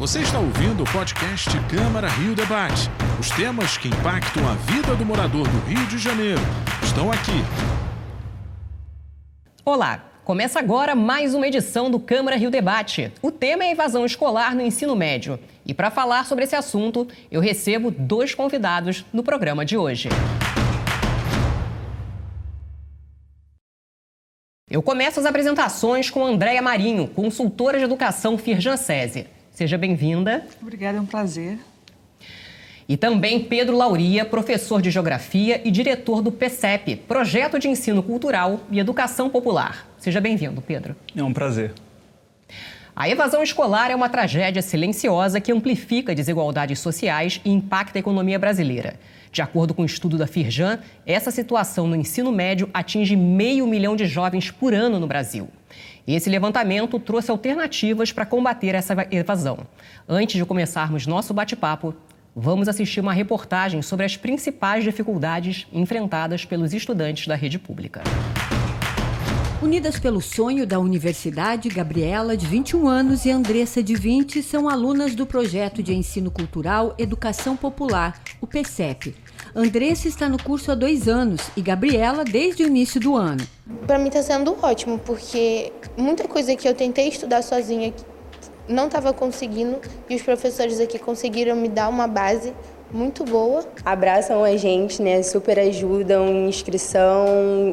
Você está ouvindo o podcast Câmara Rio Debate. Os temas que impactam a vida do morador do Rio de Janeiro estão aqui. Olá, começa agora mais uma edição do Câmara Rio Debate. O tema é evasão escolar no ensino médio. E para falar sobre esse assunto, eu recebo dois convidados no programa de hoje. Eu começo as apresentações com Andréia Marinho, consultora de educação Firjan SESI. Seja bem-vinda. Obrigada, é um prazer. E também Pedro Lauria, professor de Geografia e diretor do PCEP, Projeto de Ensino Cultural e Educação Popular. Seja bem-vindo, Pedro. É um prazer. A evasão escolar é uma tragédia silenciosa que amplifica desigualdades sociais e impacta a economia brasileira. De acordo com o um estudo da Firjan, essa situação no ensino médio atinge meio milhão de jovens por ano no Brasil. Esse levantamento trouxe alternativas para combater essa evasão. Antes de começarmos nosso bate-papo, vamos assistir uma reportagem sobre as principais dificuldades enfrentadas pelos estudantes da rede pública. Unidas pelo sonho da universidade, Gabriela, de 21 anos, e Andressa, de 20, são alunas do projeto de ensino cultural Educação Popular, o PCEP. Andressa está no curso há dois anos e Gabriela desde o início do ano. Para mim está sendo ótimo, porque muita coisa que eu tentei estudar sozinha não estava conseguindo e os professores aqui conseguiram me dar uma base muito boa. Abraçam a gente, né? Super ajudam em inscrição,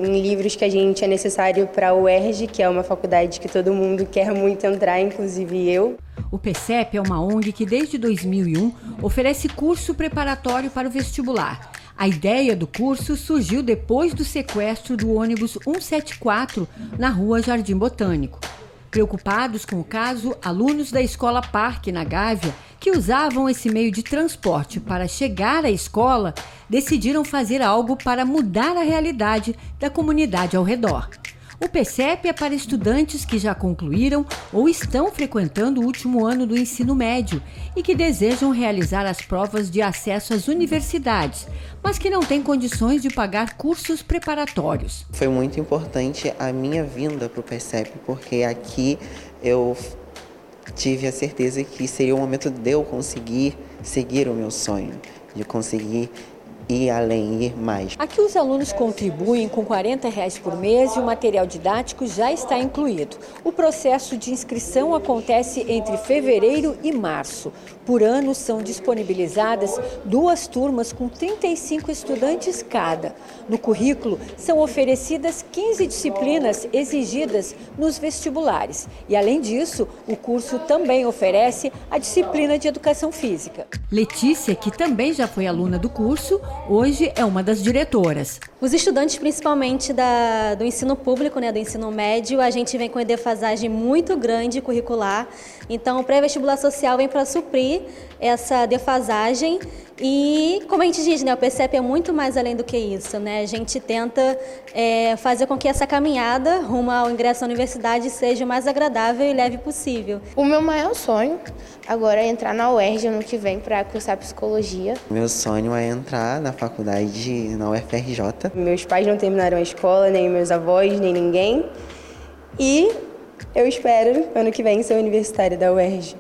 em livros que a gente é necessário para o UERJ, que é uma faculdade que todo mundo quer muito entrar, inclusive eu. O PCEP é uma ONG que desde 2001 oferece curso preparatório para o vestibular. A ideia do curso surgiu depois do sequestro do ônibus 174 na rua Jardim Botânico. Preocupados com o caso, alunos da escola Parque, na Gávea, que usavam esse meio de transporte para chegar à escola, decidiram fazer algo para mudar a realidade da comunidade ao redor. O PCEP é para estudantes que já concluíram ou estão frequentando o último ano do ensino médio e que desejam realizar as provas de acesso às universidades, mas que não têm condições de pagar cursos preparatórios. Foi muito importante a minha vinda para o PCEP, porque aqui eu tive a certeza que seria o momento de eu conseguir seguir o meu sonho, de conseguir ir além, ir mais. Aqui os alunos contribuem com 40 reais por mês e o material didático já está incluído. O processo de inscrição acontece entre fevereiro e março. Por ano são disponibilizadas duas turmas com 35 estudantes cada. No currículo são oferecidas 15 disciplinas exigidas nos vestibulares. E além disso, o curso também oferece a disciplina de educação física. Letícia, que também já foi aluna do curso, hoje é uma das diretoras. Os estudantes, principalmente da, do ensino público, né, do ensino médio, a gente vem com uma defasagem muito grande curricular. Então, o pré-vestibular social vem para suprir essa defasagem e, como a gente diz, né, o PCEP é muito mais além do que isso. Né? A gente tenta é, fazer com que essa caminhada rumo ao ingresso à universidade seja o mais agradável e leve possível. O meu maior sonho agora é entrar na UERJ ano que vem para cursar psicologia. Meu sonho é entrar na faculdade na UFRJ. Meus pais não terminaram a escola, nem meus avós, nem ninguém. E eu espero ano que vem ser universitária da UERJ.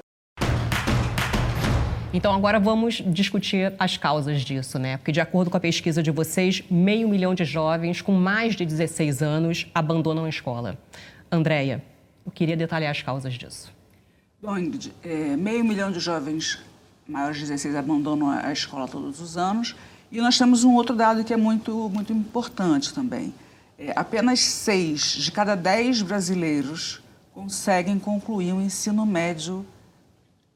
Então, agora vamos discutir as causas disso, né? Porque, de acordo com a pesquisa de vocês, meio milhão de jovens com mais de 16 anos abandonam a escola. Andréia, eu queria detalhar as causas disso. Bom, Ingrid, é, meio milhão de jovens maiores de 16 abandonam a escola todos os anos. E nós temos um outro dado que é muito, muito importante também. É, apenas seis de cada dez brasileiros conseguem concluir o ensino médio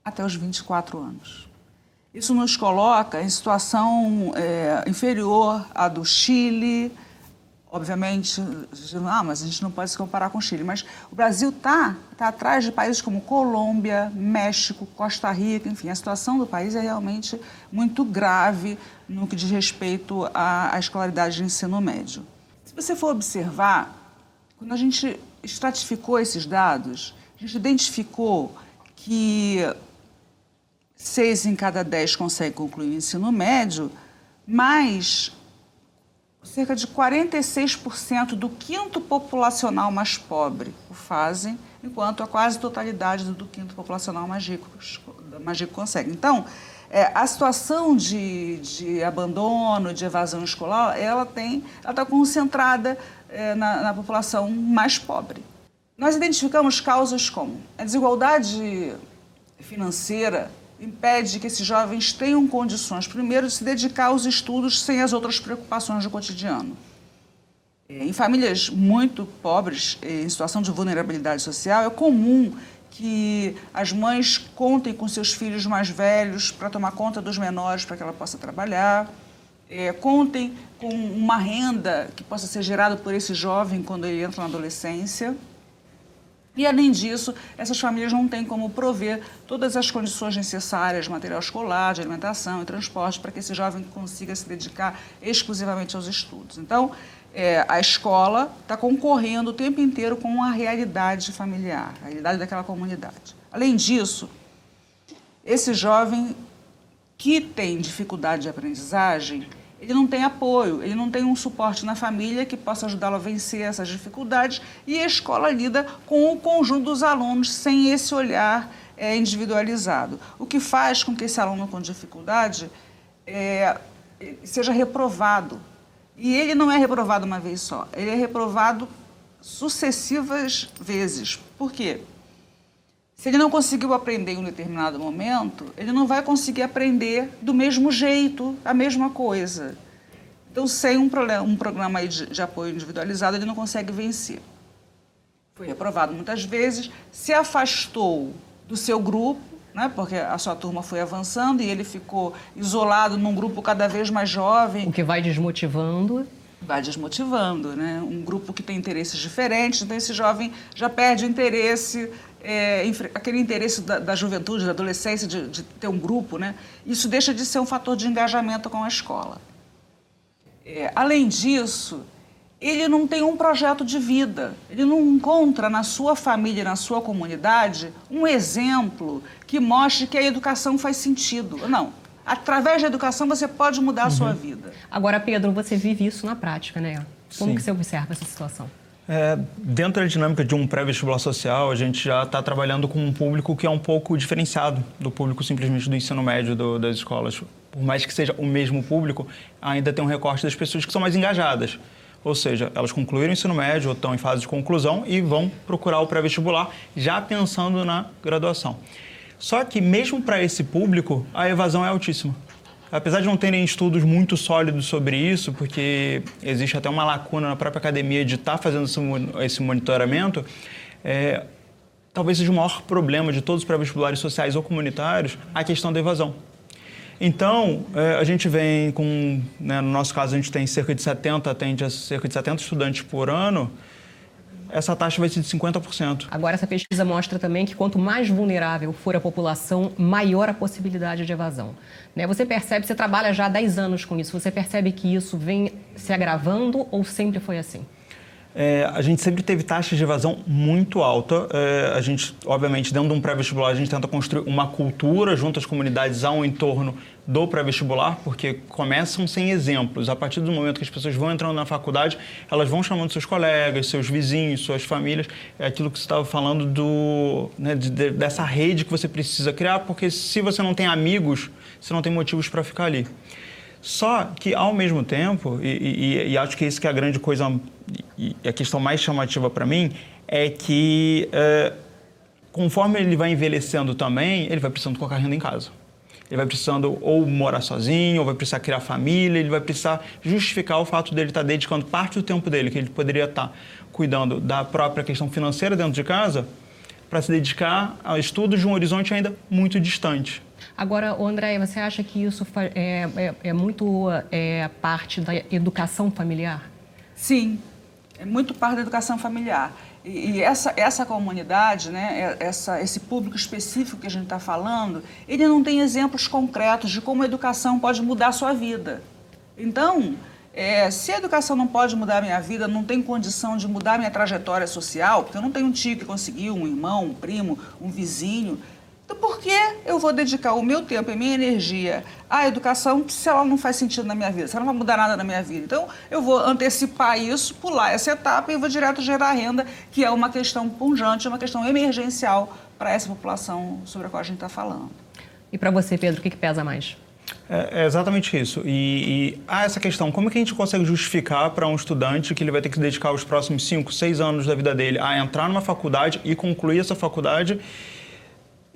até os 24 anos. Isso nos coloca em situação é, inferior à do Chile. Obviamente, ah, mas a gente não pode se comparar com o Chile. Mas o Brasil está tá atrás de países como Colômbia, México, Costa Rica, enfim. A situação do país é realmente muito grave no que diz respeito à, à escolaridade de ensino médio. Se você for observar, quando a gente estratificou esses dados, a gente identificou que seis em cada dez conseguem concluir o ensino médio, mas cerca de 46% do quinto populacional mais pobre o fazem, enquanto a quase totalidade do, quinto populacional mais rico, mais rico consegue. Então, é, a situação de, de, abandono, de evasão escolar, ela tem, ela está concentrada é, na, na população mais pobre. Nós identificamos causas como a desigualdade financeira impede que esses jovens tenham condições, primeiro, de se dedicar aos estudos sem as outras preocupações do cotidiano. É, em famílias muito pobres, em situação de vulnerabilidade social, é comum que as mães contem com seus filhos mais velhos para tomar conta dos menores para que ela possa trabalhar, é, contem com uma renda que possa ser gerada por esse jovem quando ele entra na adolescência. E, além disso, essas famílias não têm como prover todas as condições necessárias, material escolar, de alimentação e transporte, para que esse jovem consiga se dedicar exclusivamente aos estudos. Então, é, a escola está concorrendo o tempo inteiro com a realidade familiar, a realidade daquela comunidade. Além disso, esse jovem que tem dificuldade de aprendizagem, ele não tem apoio, ele não tem um suporte na família que possa ajudá-lo a vencer essas dificuldades e a escola lida com o conjunto dos alunos sem esse olhar é, individualizado, o que faz com que esse aluno com dificuldade é, seja reprovado. E ele não é reprovado uma vez só, ele é reprovado sucessivas vezes. Por quê? Se ele não conseguiu aprender em um determinado momento, ele não vai conseguir aprender do mesmo jeito, a mesma coisa. Então, sem um, problema, um programa de, de apoio individualizado, ele não consegue vencer. Foi reprovado muitas vezes, se afastou do seu grupo, né, porque a sua turma foi avançando e ele ficou isolado num grupo cada vez mais jovem. O que vai desmotivando vai desmotivando, né? Um grupo que tem interesses diferentes, então esse jovem já perde o interesse é, aquele interesse da, da, juventude, da adolescência, de, de, ter um grupo, né? isso deixa de ser um fator de engajamento com a escola. É, além disso, ele não tem um projeto de vida, ele não encontra na sua família, na sua comunidade, um exemplo que mostre que a educação faz sentido. Não, através da educação você pode mudar a sua uhum. vida. Agora, Pedro, você vive isso na prática, né? Como Sim. que você observa essa situação? É, dentro da dinâmica de um pré-vestibular social, a gente já está trabalhando com um público que é um pouco diferenciado do público simplesmente do ensino médio do, das escolas. Por mais que seja o mesmo público, ainda tem um recorte das pessoas que são mais engajadas. Ou seja, elas concluíram o ensino médio ou estão em fase de conclusão e vão procurar o pré-vestibular já pensando na graduação. Só que, mesmo para esse público, a evasão é altíssima apesar de não terem estudos muito sólidos sobre isso, porque existe até uma lacuna na própria academia de estar tá fazendo esse monitoramento, é, talvez seja o maior problema de todos os pré-vestibulares sociais ou comunitários a questão da evasão. Então, é, a gente vem com, né, no nosso caso, a gente tem cerca de 70, atende a cerca de 70 estudantes por ano, essa taxa vai ser de 50%. Agora, essa pesquisa mostra também que quanto mais vulnerável for a população, maior a possibilidade de evasão. Né? Você percebe, você trabalha já há 10 anos com isso, você percebe que isso vem se agravando ou sempre foi assim? É, a gente sempre teve taxas de evasão muito alta. É, a gente, obviamente, dentro de um pré-vestibular, a gente tenta construir uma cultura junto às comunidades ao entorno do pré-vestibular, porque começam sem exemplos. A partir do momento que as pessoas vão entrando na faculdade, elas vão chamando seus colegas, seus vizinhos, suas famílias. É aquilo que você estava falando do, né, de, de, dessa rede que você precisa criar, porque se você não tem amigos, você não tem motivos para ficar ali. Só que, ao mesmo tempo, e, e, e, acho que isso que é a grande coisa, e a questão mais chamativa para mim, é que é, conforme ele vai envelhecendo também, ele vai precisando colocar renda em casa. Ele vai precisando ou morar sozinho, ou vai precisar criar família, ele vai precisar justificar o fato dele estar dedicando parte do tempo dele, que ele poderia estar cuidando da própria questão financeira dentro de casa, para se dedicar a estudos de um horizonte ainda muito distante. Agora, André, você acha que isso é, é, é muito é, parte da educação familiar? Sim, é muito parte da educação familiar. E, e essa, essa comunidade, né, é, essa, esse público específico que a gente está falando, ele não tem exemplos concretos de como a educação pode mudar a sua vida. Então, é, se a educação não pode mudar a minha vida, não tem condição de mudar a minha trajetória social, porque eu não tenho um tio que conseguiu, um irmão, um primo, um vizinho, Então, por que eu vou dedicar o meu tempo e a minha energia à educação se ela não faz sentido na minha vida, se ela não vai mudar nada na minha vida? Então, eu vou antecipar isso, pular essa etapa e vou direto gerar renda, que é uma questão punjante, uma questão emergencial para essa população sobre a qual a gente está falando. E para você, Pedro, o que, que pesa mais? É, é, exatamente isso. E, e há essa questão: como é que a gente consegue justificar para um estudante que ele vai ter que dedicar os próximos 5, 6 anos da vida dele a entrar numa faculdade e concluir essa faculdade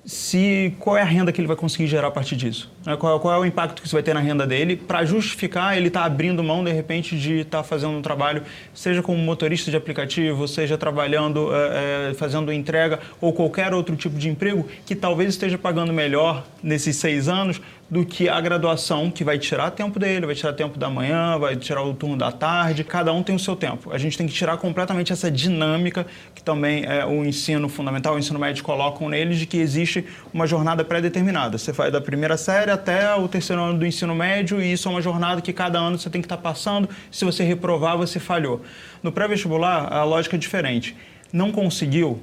se qual é a renda que ele vai conseguir gerar a partir disso? Né? Qual, qual, é o impacto que isso vai ter na renda dele para justificar ele estar tá abrindo mão, de repente, de estar tá fazendo um trabalho, seja como motorista de aplicativo, seja trabalhando, é, é, fazendo entrega ou qualquer outro tipo de emprego que talvez esteja pagando melhor nesses seis anos do que a graduação, que vai tirar tempo dele, vai tirar tempo da manhã, vai tirar o turno da tarde, cada um tem o seu tempo. A gente tem que tirar completamente essa dinâmica que também é, o ensino fundamental, o ensino médio colocam neles, de que existe uma jornada pré-determinada. Você vai da primeira série até o terceiro ano do ensino médio e isso é uma jornada que cada ano você tem que estar passando. Se você reprovar, você falhou. No pré-vestibular, a lógica é diferente. Não conseguiu,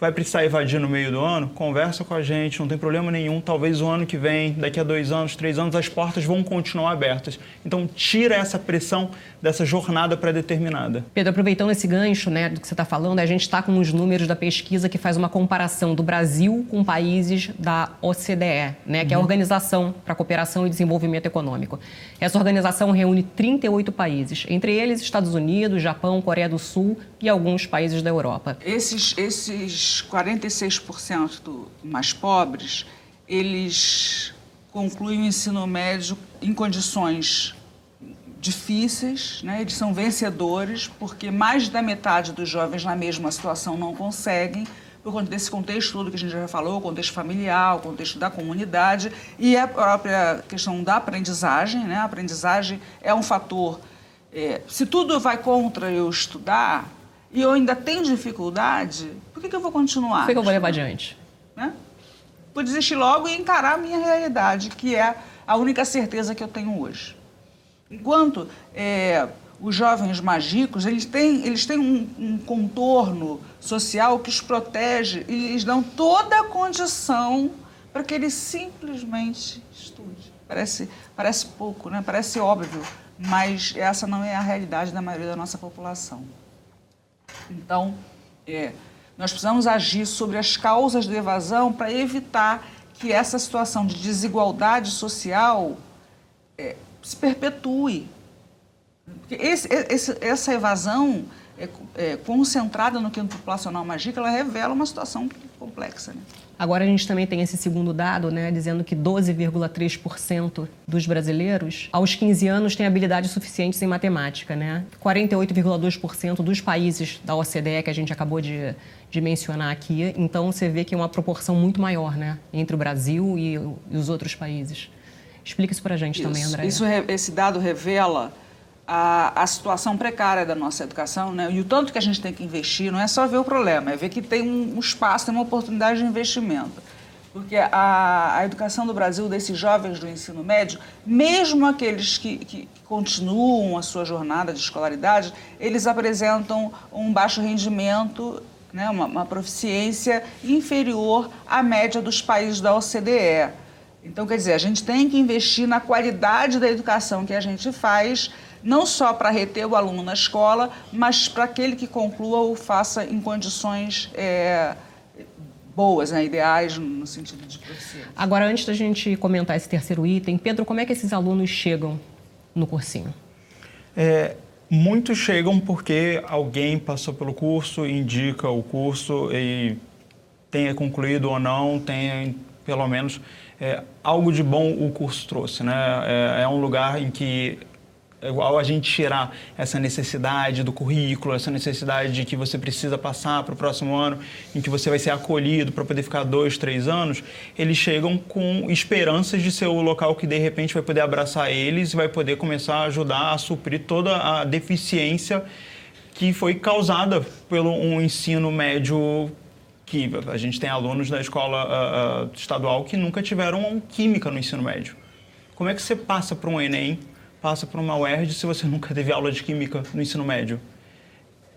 vai precisar evadir no meio do ano, conversa com a gente, não tem problema nenhum. Talvez o ano que vem, daqui a dois anos, três anos, as portas vão continuar abertas. Então, tira essa pressão dessa jornada pré-determinada. Pedro, aproveitando esse gancho né, do que você está falando, a gente está com os números da pesquisa que faz uma comparação do Brasil com países da OCDE, né, que é a uhum. Organização para a Cooperação e Desenvolvimento Econômico. Essa organização reúne 38 países, entre eles Estados Unidos, Japão, Coreia do Sul e alguns países da Europa. Esses, esses 46% mais pobres, eles concluem o ensino médio em condições difíceis, né? eles são vencedores, porque mais da metade dos jovens na mesma situação não conseguem, por conta desse contexto todo que a gente já falou, o contexto familiar, o contexto da comunidade e a própria questão da aprendizagem. Né? A aprendizagem é um fator. É, se tudo vai contra eu estudar e eu ainda tenho dificuldade, por que, que eu vou continuar? Por que, que eu vou levar adiante? Né? Vou desistir logo e encarar a minha realidade, que é a única certeza que eu tenho hoje. Enquanto é, os jovens magicos, eles têm, eles têm um, um, contorno social que os protege e lhes dão toda a condição para que eles simplesmente estudem. Parece, parece pouco, né? parece óbvio, mas essa não é a realidade da maioria da nossa população. Então, é, nós precisamos agir sobre as causas da evasão para evitar que essa situação de desigualdade social é, se perpetue. Esse, esse, essa evasão é, é, concentrada no quinto populacional magica, ela revela uma situação complexa. Né? Agora a gente também tem esse segundo dado, né, dizendo que 12,3% dos brasileiros aos 15 anos têm habilidades suficientes em matemática, né? 48,2% dos países da OCDE que a gente acabou de, de mencionar aqui. Então você vê que é uma proporção muito maior, né, entre o Brasil e, e os outros países. Explica isso para a gente isso, também, André. Isso, esse dado revela a, a, situação precária da nossa educação, né? E o tanto que a gente tem que investir não é só ver o problema, é ver que tem um, um espaço, tem uma oportunidade de investimento. Porque a, a, educação do Brasil, desses jovens do ensino médio, mesmo aqueles que, que, continuam a sua jornada de escolaridade, eles apresentam um baixo rendimento, né? uma, uma proficiência inferior à média dos países da OCDE. Então, quer dizer, a gente tem que investir na qualidade da educação que a gente faz, não só para reter o aluno na escola, mas para aquele que conclua o faça em condições é, boas, né, ideais no sentido de proficiência. Agora, antes da gente comentar esse terceiro item, Pedro, como é que esses alunos chegam no cursinho? É, muitos chegam porque alguém passou pelo curso, indica o curso e tenha concluído ou não, tenha pelo menos é, algo de bom o curso trouxe. Né? É, é um lugar em que igual a gente tirar essa necessidade do currículo, essa necessidade de que você precisa passar para o próximo ano, em que você vai ser acolhido para poder ficar dois, três anos, eles chegam com esperanças de ser o local que de repente vai poder abraçar eles e vai poder começar a ajudar a suprir toda a deficiência que foi causada pelo um ensino médio que a gente tem alunos da escola uh, uh, estadual que nunca tiveram química no ensino médio. Como é que você passa para um Enem, passa para uma UERJ se você nunca teve aula de química no ensino médio?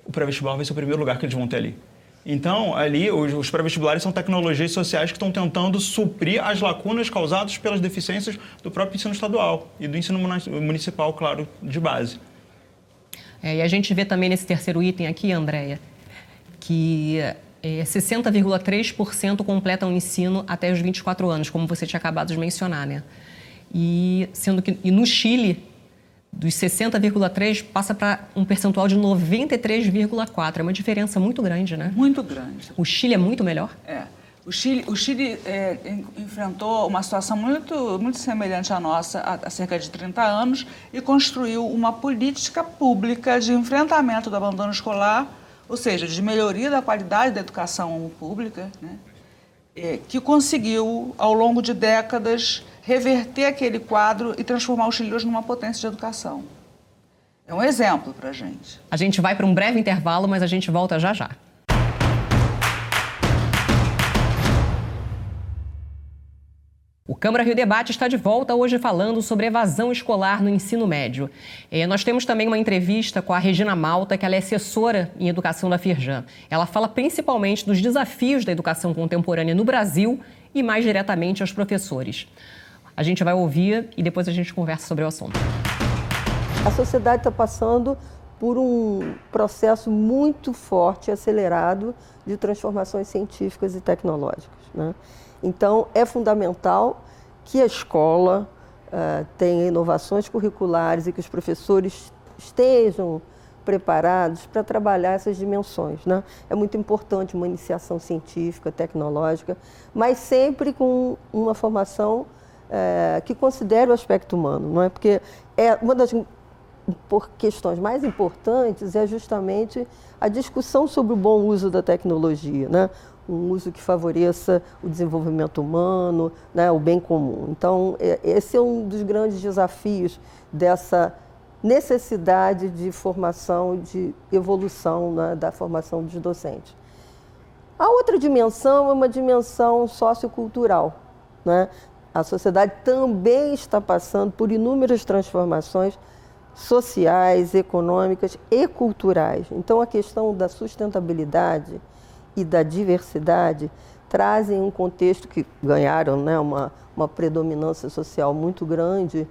O pré-vestibular vai ser o primeiro lugar que eles vão ter ali. Então, ali, os, os pré-vestibulares são tecnologias sociais que estão tentando suprir as lacunas causadas pelas deficiências do próprio ensino estadual e do ensino municipal, claro, de base. É, e a gente vê também nesse terceiro item aqui, Andréia, que é, 60,3% completam o ensino até os 24 anos, como você tinha acabado de mencionar, né? E, sendo que, e no Chile, dos 60,3 passa para um percentual de 93,4. É uma diferença muito grande, né? Muito grande. O Chile é muito melhor? É. O Chile, o Chile é, enfrentou uma situação muito, muito semelhante à nossa há, cerca de 30 anos e construiu uma política pública de enfrentamento do abandono escolar, ou seja, de melhoria da qualidade da educação pública, né? é, que conseguiu, ao longo de décadas, reverter aquele quadro e transformar o Chile hoje numa potência de educação. É um exemplo para a gente. A gente vai para um breve intervalo, mas a gente volta já já. O Câmara Rio Debate está de volta hoje falando sobre evasão escolar no ensino médio. Nós temos também uma entrevista com a Regina Malta, que ela é assessora em educação da Firjan. Ela fala principalmente dos desafios da educação contemporânea no Brasil e mais diretamente aos professores. A gente vai ouvir e depois a gente conversa sobre o assunto. A sociedade está passando por um processo muito forte, acelerado, de transformações científicas e tecnológicas. Né? Então, é fundamental que a escola uh, tenha inovações curriculares e que os professores estejam preparados para trabalhar essas dimensões. Né? É muito importante uma iniciação científica, tecnológica, mas sempre com uma formação é, que considere o aspecto humano, não é? Porque é uma das por questões mais importantes é justamente a discussão sobre o bom uso da tecnologia, né? um uso que favoreça o desenvolvimento humano, né? o bem comum. Então, é, esse é um dos grandes desafios dessa necessidade de formação, de evolução né? da formação dos docentes. A outra dimensão é uma dimensão sociocultural. Né? A sociedade também está passando por inúmeras transformações sociais, econômicas e culturais. Então, a questão da sustentabilidade e da diversidade trazem um contexto que ganharam né, uma, uma predominância social muito grande,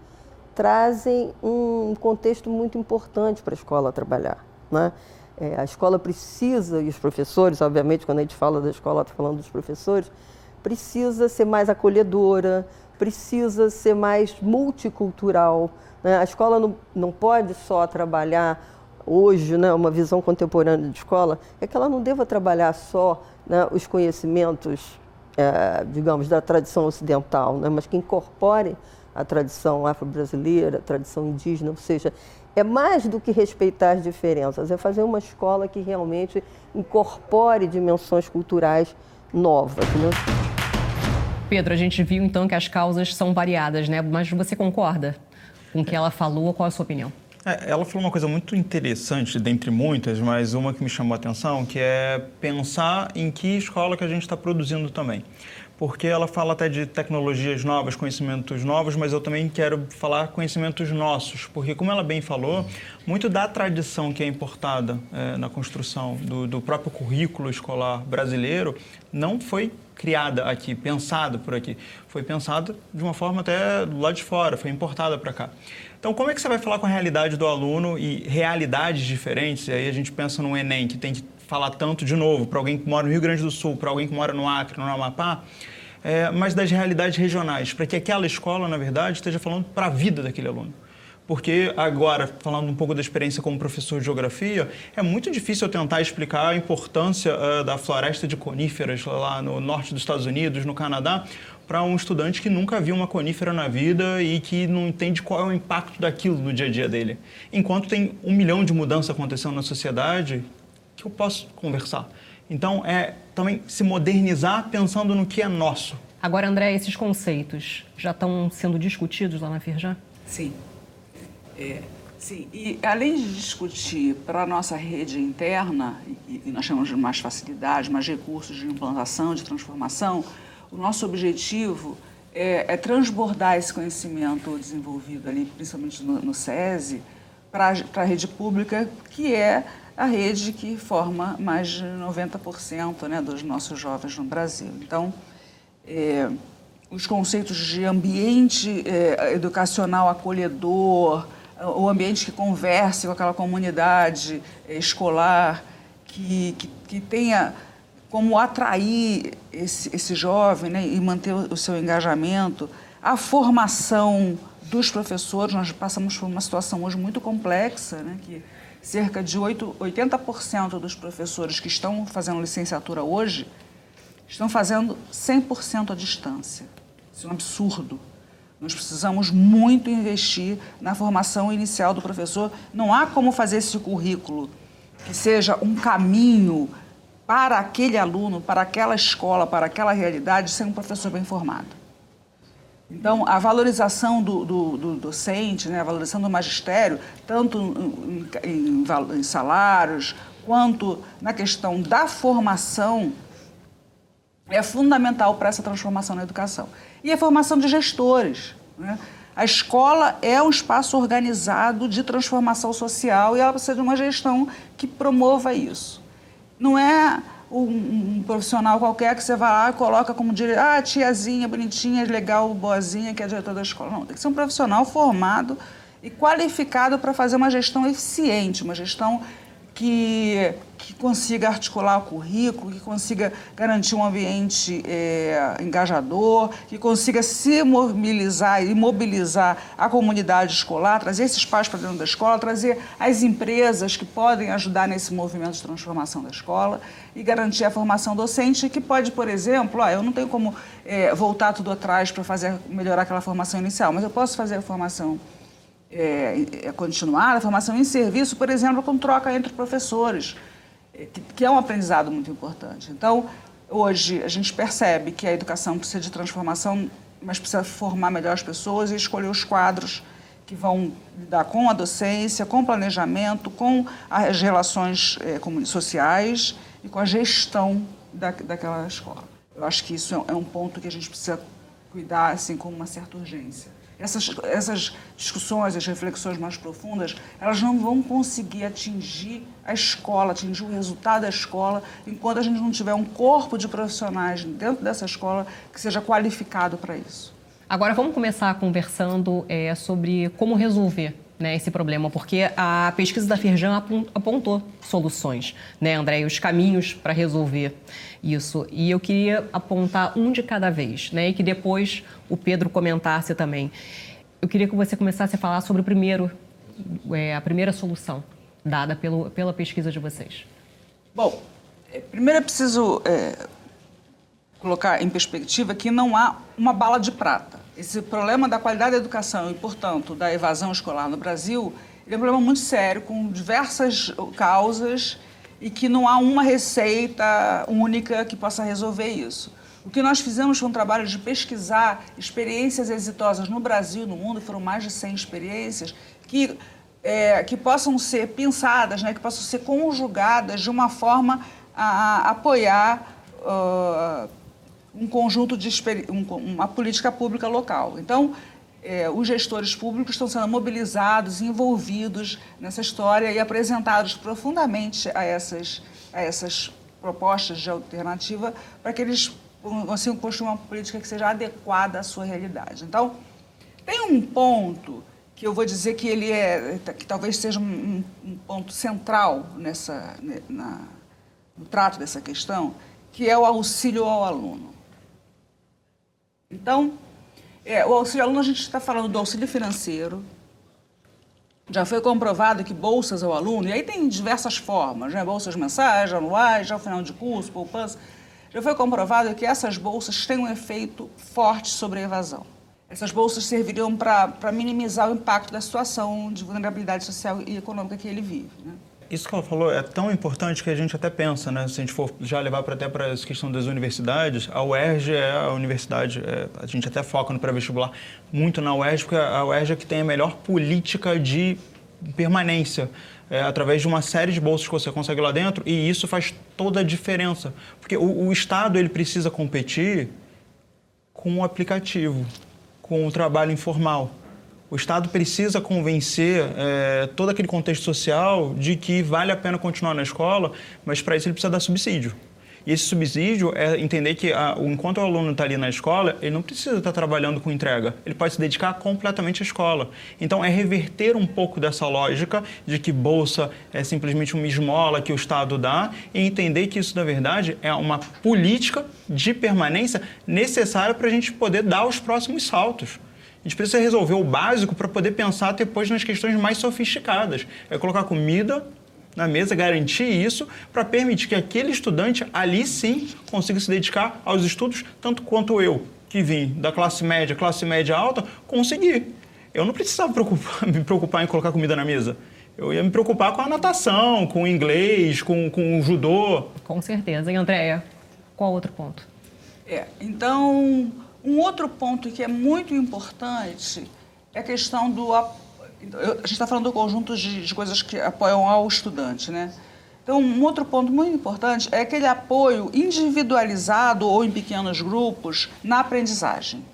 trazem um contexto muito importante para a escola trabalhar. Né? É, a escola precisa, e os professores, obviamente, quando a gente fala da escola, está falando dos professores, precisa ser mais acolhedora, precisa ser mais multicultural. Né? A escola não, não pode só trabalhar hoje, né, uma visão contemporânea de escola, é que ela não deva trabalhar só né, os conhecimentos, é, digamos, da tradição ocidental, né, mas que incorpore a tradição afro-brasileira, a tradição indígena, ou seja, é mais do que respeitar as diferenças, é fazer uma escola que realmente incorpore dimensões culturais novas. Né? Pedro, a gente viu então que as causas são variadas, né? Mas você concorda com o que ela falou? Qual a sua opinião? É, ela falou uma coisa muito interessante, dentre muitas, mas uma que me chamou a atenção, que é pensar em que escola que a gente está produzindo também porque ela fala até de tecnologias novas, conhecimentos novos, mas eu também quero falar conhecimentos nossos, porque, como ela bem falou, muito da tradição que é importada é, na construção do, do próprio currículo escolar brasileiro não foi criada aqui, pensada por aqui. Foi pensada de uma forma até do lado de fora, foi importada para cá. Então, como é que você vai falar com a realidade do aluno e realidades diferentes? E aí a gente pensa no Enem, que tem que falar tanto de novo para alguém que mora no Rio Grande do Sul, para alguém que mora no Acre, no Amapá é, mas das realidades regionais, para que aquela escola, na verdade, esteja falando para a vida daquele aluno. Porque agora, falando um pouco da experiência como professor de geografia, é muito difícil eu tentar explicar a importância uh, da floresta de coníferas lá no norte dos Estados Unidos, no Canadá, para um estudante que nunca viu uma conífera na vida e que não entende qual é o impacto daquilo no dia a dia dele. Enquanto tem um milhão de mudanças acontecendo na sociedade, que eu posso conversar. Então, é também se modernizar pensando no que é nosso. Agora, André, esses conceitos já estão sendo discutidos lá na Firjan? Sim. É, sim, e além de discutir para a nossa rede interna, e, e nós chamamos de mais facilidade, mais recursos de implantação, de transformação, o nosso objetivo é, é transbordar esse conhecimento desenvolvido ali, principalmente no, no SESI, para a rede pública, que é a rede que forma mais de 90% né, dos nossos jovens no Brasil. Então, é, os conceitos de ambiente é, educacional acolhedor, o ambiente que converse com aquela comunidade é, escolar, que, que, que, tenha como atrair esse, esse jovem né, e manter o seu engajamento, a formação dos professores, nós passamos por uma situação hoje muito complexa, né, que cerca de 8, 80% dos professores que estão fazendo licenciatura hoje estão fazendo 100% à distância. Isso é um absurdo. Nós precisamos muito investir na formação inicial do professor. Não há como fazer esse currículo que seja um caminho para aquele aluno, para aquela escola, para aquela realidade, sem um professor bem formado. Então, a valorização do, do, do docente, né, a valorização do magistério, tanto em, em, em salários, quanto na questão da formação, é fundamental para essa transformação na educação. E a formação de gestores. Né? A escola é um espaço organizado de transformação social e ela precisa de uma gestão que promova isso. Não é um, um, profissional qualquer que você vai lá coloca como diretor, ah, tiazinha, bonitinha, legal, boazinha, que é diretor da escola. Não, tem que ser um profissional formado e qualificado para fazer uma gestão eficiente, uma gestão que, que consiga articular o currículo, que consiga garantir um ambiente é, engajador, que consiga se mobilizar e mobilizar a comunidade escolar, trazer esses pais para dentro da escola, trazer as empresas que podem ajudar nesse movimento de transformação da escola e garantir a formação docente, que pode, por exemplo, ó, eu não tenho como é, voltar tudo atrás para fazer melhorar aquela formação inicial, mas eu posso fazer a formação é, é continuada, a formação em serviço, por exemplo, com troca entre professores, é, que, é um aprendizado muito importante. Então, hoje a gente percebe que a educação precisa de transformação, mas precisa formar melhor as pessoas e escolher os quadros que vão lidar com a docência, com o planejamento, com as relações é, sociais e com a gestão da, daquela escola. Eu acho que isso é um ponto que a gente precisa cuidar assim com uma certa urgência essas, essas discussões, as reflexões mais profundas, elas não vão conseguir atingir a escola, atingir o resultado da escola, enquanto a gente não tiver um corpo de profissionais dentro dessa escola que seja qualificado para isso. Agora vamos começar conversando é, sobre como resolver né, esse problema, porque a pesquisa da Firjan apontou soluções, né, André, os caminhos para resolver isso. E eu queria apontar um de cada vez, né, e que depois o Pedro comentasse também. Eu queria que você começasse a falar sobre o primeiro, é, a primeira solução dada pelo, pela pesquisa de vocês. Bom, é, primeiro é preciso é, colocar em perspectiva que não há uma bala de prata. Esse problema da qualidade da educação e, portanto, da evasão escolar no Brasil é um problema muito sério, com diversas causas e que não há uma receita única que possa resolver isso. O que nós fizemos foi um trabalho de pesquisar experiências exitosas no Brasil e no mundo, foram mais de 100 experiências, que, é, que possam ser pensadas, né, que possam ser conjugadas de uma forma a, a apoiar uh, um conjunto de um, uma política pública local. Então, é, os gestores públicos estão sendo mobilizados, envolvidos nessa história e apresentados profundamente a essas, a essas propostas de alternativa para que eles consigam construir uma política que seja adequada à sua realidade. Então, tem um ponto que eu vou dizer que ele é, que talvez seja um, um ponto central nessa, na, no trato dessa questão, que é o auxílio ao aluno. Então, é, o auxílio aluno, a gente está falando do auxílio financeiro. Já foi comprovado que bolsas ao aluno, e aí tem diversas formas, né? bolsas mensais, anuais, já ao final de curso, poupança. Já foi comprovado que essas bolsas têm um efeito forte sobre a evasão. Essas bolsas serviriam para minimizar o impacto da situação de vulnerabilidade social e econômica que ele vive. Né? Isso que ela falou é tão importante que a gente até pensa, né? Se a gente for já levar para até para essa questão das universidades, a UERJ é a universidade, é, a gente até foca no pré-vestibular muito na UERJ, porque a UERJ é que tem a melhor política de permanência. É, através de uma série de bolsas que você consegue lá dentro, e isso faz toda a diferença. Porque o, o Estado ele precisa competir com o aplicativo, com o trabalho informal. O Estado precisa convencer é, todo aquele contexto social de que vale a pena continuar na escola, mas para isso ele precisa dar subsídio. E esse subsídio é entender que a, enquanto o aluno está ali na escola, ele não precisa estar tá trabalhando com entrega, ele pode se dedicar completamente à escola. Então, é reverter um pouco dessa lógica de que bolsa é simplesmente uma esmola que o Estado dá e entender que isso, na verdade, é uma política de permanência necessária para a gente poder dar os próximos saltos. A gente precisa resolver o básico para poder pensar depois nas questões mais sofisticadas. É colocar comida, na mesa, garantir isso para permitir que aquele estudante ali sim consiga se dedicar aos estudos, tanto quanto eu, que vim da classe média, classe média alta, consegui. Eu não precisava preocupar, me preocupar em colocar comida na mesa. Eu ia me preocupar com a natação, com o inglês, com, com o judô. Com certeza. E Andréia, qual outro ponto? É, então, um outro ponto que é muito importante é a questão do a gente está falando do conjunto de, de coisas que apoiam ao estudante, né? Então, um outro ponto muito importante é aquele apoio individualizado ou em pequenos grupos na aprendizagem.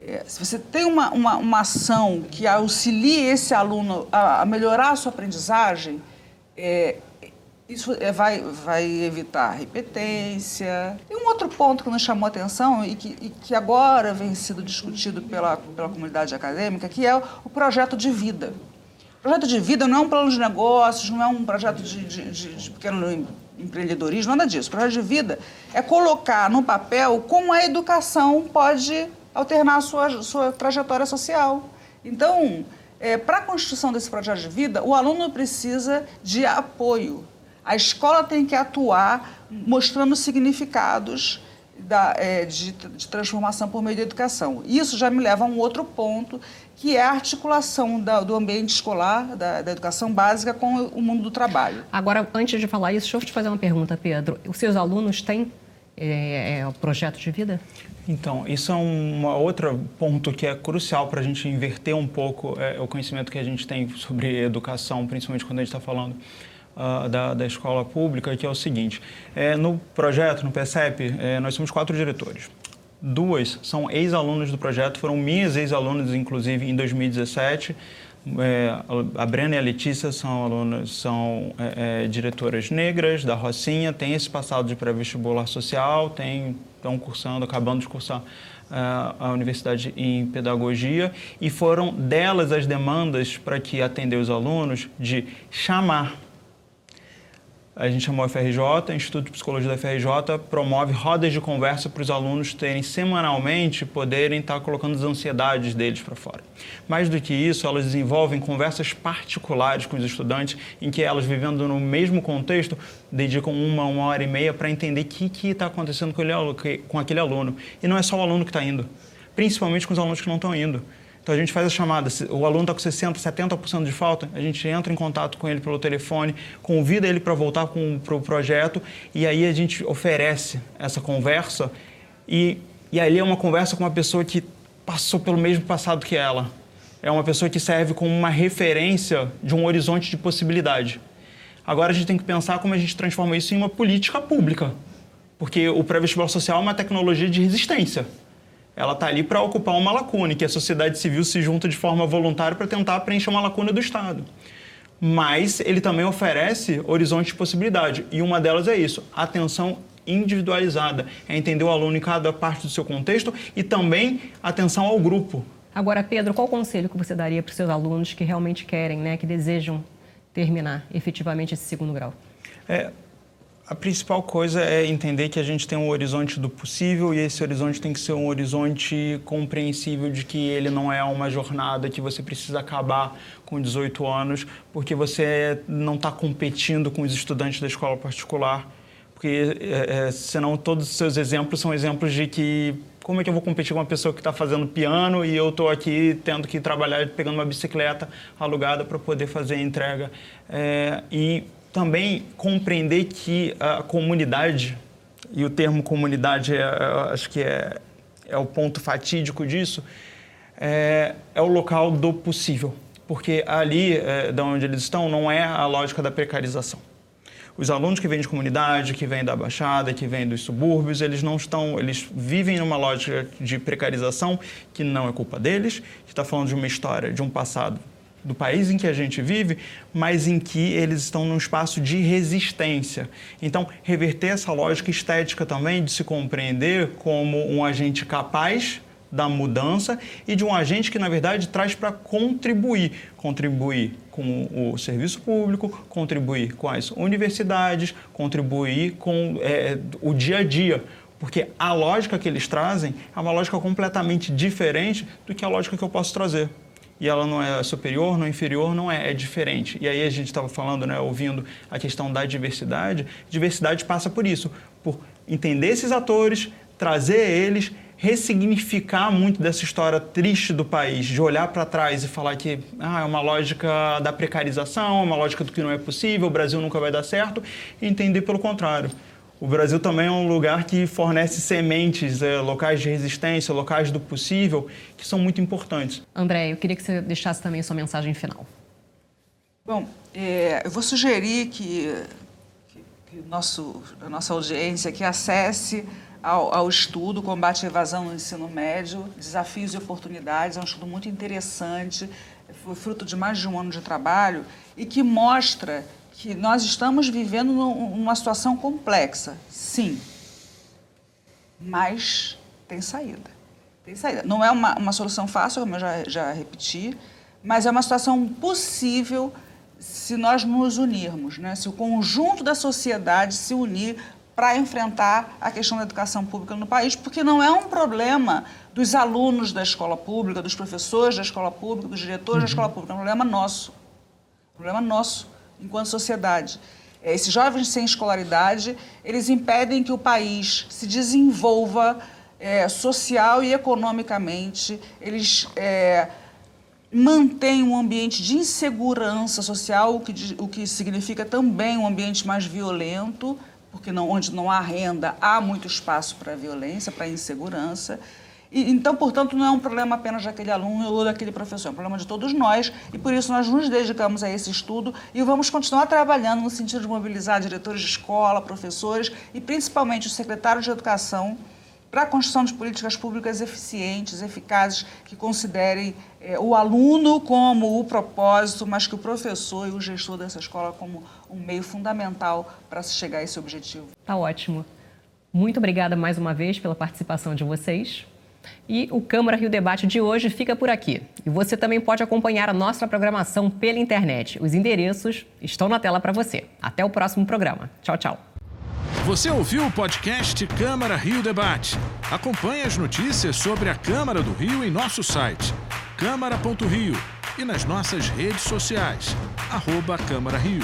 É, se você tem uma, uma, uma, ação que auxilie esse aluno a, a melhorar a sua aprendizagem, é, isso é, vai, vai evitar repetência. E um outro ponto que nos chamou a atenção e que, e que agora vem sido discutido pela, pela comunidade acadêmica, que é o projeto de vida. O projeto de vida não é um plano de negócios, não é um projeto de, de, de, de pequeno empreendedorismo, nada disso. O projeto de vida é colocar no papel como a educação pode alternar a sua, sua trajetória social. Então, é, para a construção desse projeto de vida, o aluno precisa de apoio, a escola tem que atuar mostrando significados da, é, de, de, transformação por meio da educação. Isso já me leva a um outro ponto, que é a articulação da, do ambiente escolar, da, da, educação básica, com o mundo do trabalho. Agora, antes de falar isso, deixa eu te fazer uma pergunta, Pedro. Os seus alunos têm é, é, projeto de vida? Então, isso é um outro ponto que é crucial para a gente inverter um pouco é, o conhecimento que a gente tem sobre educação, principalmente quando a gente está falando uh, da, da, escola pública, que é o seguinte: é, no projeto, no PSEP, é, nós somos quatro diretores. Duas são ex-alunos do projeto, foram minhas ex-alunas, inclusive, em 2017. É, a Brena e a Letícia são alunas, são é, é, diretoras negras da Rocinha, têm esse passado de pré-vestibular social, estão cursando, acabando de cursar uh, a universidade em pedagogia, e foram delas as demandas para que atender os alunos de chamar a gente chamou a FRJ, Instituto de Psicologia da FRJ promove rodas de conversa para os alunos terem semanalmente, poderem estar colocando as ansiedades deles para fora. Mais do que isso, elas desenvolvem conversas particulares com os estudantes, em que elas, vivendo no mesmo contexto, dedicam uma, uma hora e meia para entender o que está acontecendo com, ele, com aquele aluno. E não é só o aluno que está indo, principalmente com os alunos que não estão indo. Então a gente faz a chamada, o aluno está com 60%, 70% de falta, a gente entra em contato com ele pelo telefone, convida ele para voltar para o pro projeto e aí a gente oferece essa conversa e, e ali é uma conversa com uma pessoa que passou pelo mesmo passado que ela. É uma pessoa que serve como uma referência de um horizonte de possibilidade. Agora a gente tem que pensar como a gente transforma isso em uma política pública, porque o pré-vestibular social é uma tecnologia de resistência ela está ali para ocupar uma lacuna, que a sociedade civil se junta de forma voluntária para tentar preencher uma lacuna do Estado. Mas ele também oferece horizonte de possibilidade, e uma delas é isso, atenção individualizada, é entender o aluno em cada parte do seu contexto e também atenção ao grupo. Agora, Pedro, qual conselho que você daria para os seus alunos que realmente querem, né, que desejam terminar efetivamente esse segundo grau? É, a principal coisa é entender que a gente tem um horizonte do possível e esse horizonte tem que ser um horizonte compreensível de que ele não é uma jornada que você precisa acabar com 18 anos, porque você não está competindo com os estudantes da escola particular, porque é, é, senão todos os seus exemplos são exemplos de que como é que eu vou competir com uma pessoa que está fazendo piano e eu estou aqui tendo que trabalhar pegando uma bicicleta alugada para poder fazer a entrega. É, e também compreender que a comunidade, e o termo comunidade é, acho que é, é o ponto fatídico disso, é, é o local do possível. Porque ali, é, de onde eles estão, não é a lógica da precarização. Os alunos que vêm de comunidade, que vêm da Baixada, que vêm dos subúrbios, eles não estão, eles vivem numa lógica de precarização que não é culpa deles. Gente está falando de uma história, de um passado do país em que a gente vive, mas em que eles estão num espaço de resistência. Então, reverter essa lógica estética também de se compreender como um agente capaz da mudança e de um agente que, na verdade, traz para contribuir. Contribuir com o serviço público, contribuir com as universidades, contribuir com é, o dia a dia. Porque a lógica que eles trazem é uma lógica completamente diferente do que a lógica que eu posso trazer e ela não é superior, não é inferior, não é, é diferente. E aí a gente estava falando, né, ouvindo a questão da diversidade. Diversidade passa por isso, por entender esses atores, trazer eles, ressignificar muito dessa história triste do país, de olhar para trás e falar que ah, é uma lógica da precarização, é uma lógica do que não é possível, o Brasil nunca vai dar certo, e entender pelo contrário. O Brasil também é um lugar que fornece sementes, é, locais de resistência, locais do possível, que são muito importantes. André, eu queria que você deixasse também sua mensagem final. Bom, é, eu vou sugerir que, que, que nosso, a nossa audiência que acesse ao, ao, estudo Combate à Evasão no Ensino Médio, Desafios e Oportunidades. É um estudo muito interessante, foi fruto de mais de um ano de trabalho e que mostra que nós estamos vivendo numa situação complexa, sim, mas tem saída. Tem saída. Não é uma, uma solução fácil, como eu já, já repeti, mas é uma situação possível se nós nos unirmos, né? se o conjunto da sociedade se unir para enfrentar a questão da educação pública no país, porque não é um problema dos alunos da escola pública, dos professores da escola pública, dos diretores uhum. da escola pública, é um problema nosso. Um problema nosso enquanto sociedade. É, esses jovens sem escolaridade, eles impedem que o país se desenvolva é, social e economicamente, eles é, mantêm um ambiente de insegurança social, o que, o que significa também um ambiente mais violento, porque não, onde não há renda, há muito espaço para violência, para insegurança. E, então, portanto, não é um problema apenas daquele aluno ou daquele professor, é um problema de todos nós e por isso nós nos dedicamos a esse estudo e vamos continuar trabalhando no sentido de mobilizar diretores de escola, professores e principalmente os secretários de educação para a construção de políticas públicas eficientes, eficazes, que considerem é, o aluno como o propósito, mas que o professor e o gestor dessa escola como um meio fundamental para se chegar a esse objetivo. Tá ótimo. Muito obrigada mais uma vez pela participação de vocês. E o Câmara Rio Debate de hoje fica por aqui. E você também pode acompanhar a nossa programação pela internet. Os endereços estão na tela para você. Até o próximo programa. Tchau, tchau. Você ouviu o podcast Câmara Rio Debate? Acompanhe as notícias sobre a Câmara do Rio em nosso site câmara.rio e nas nossas redes sociais, arroba Câmara Rio.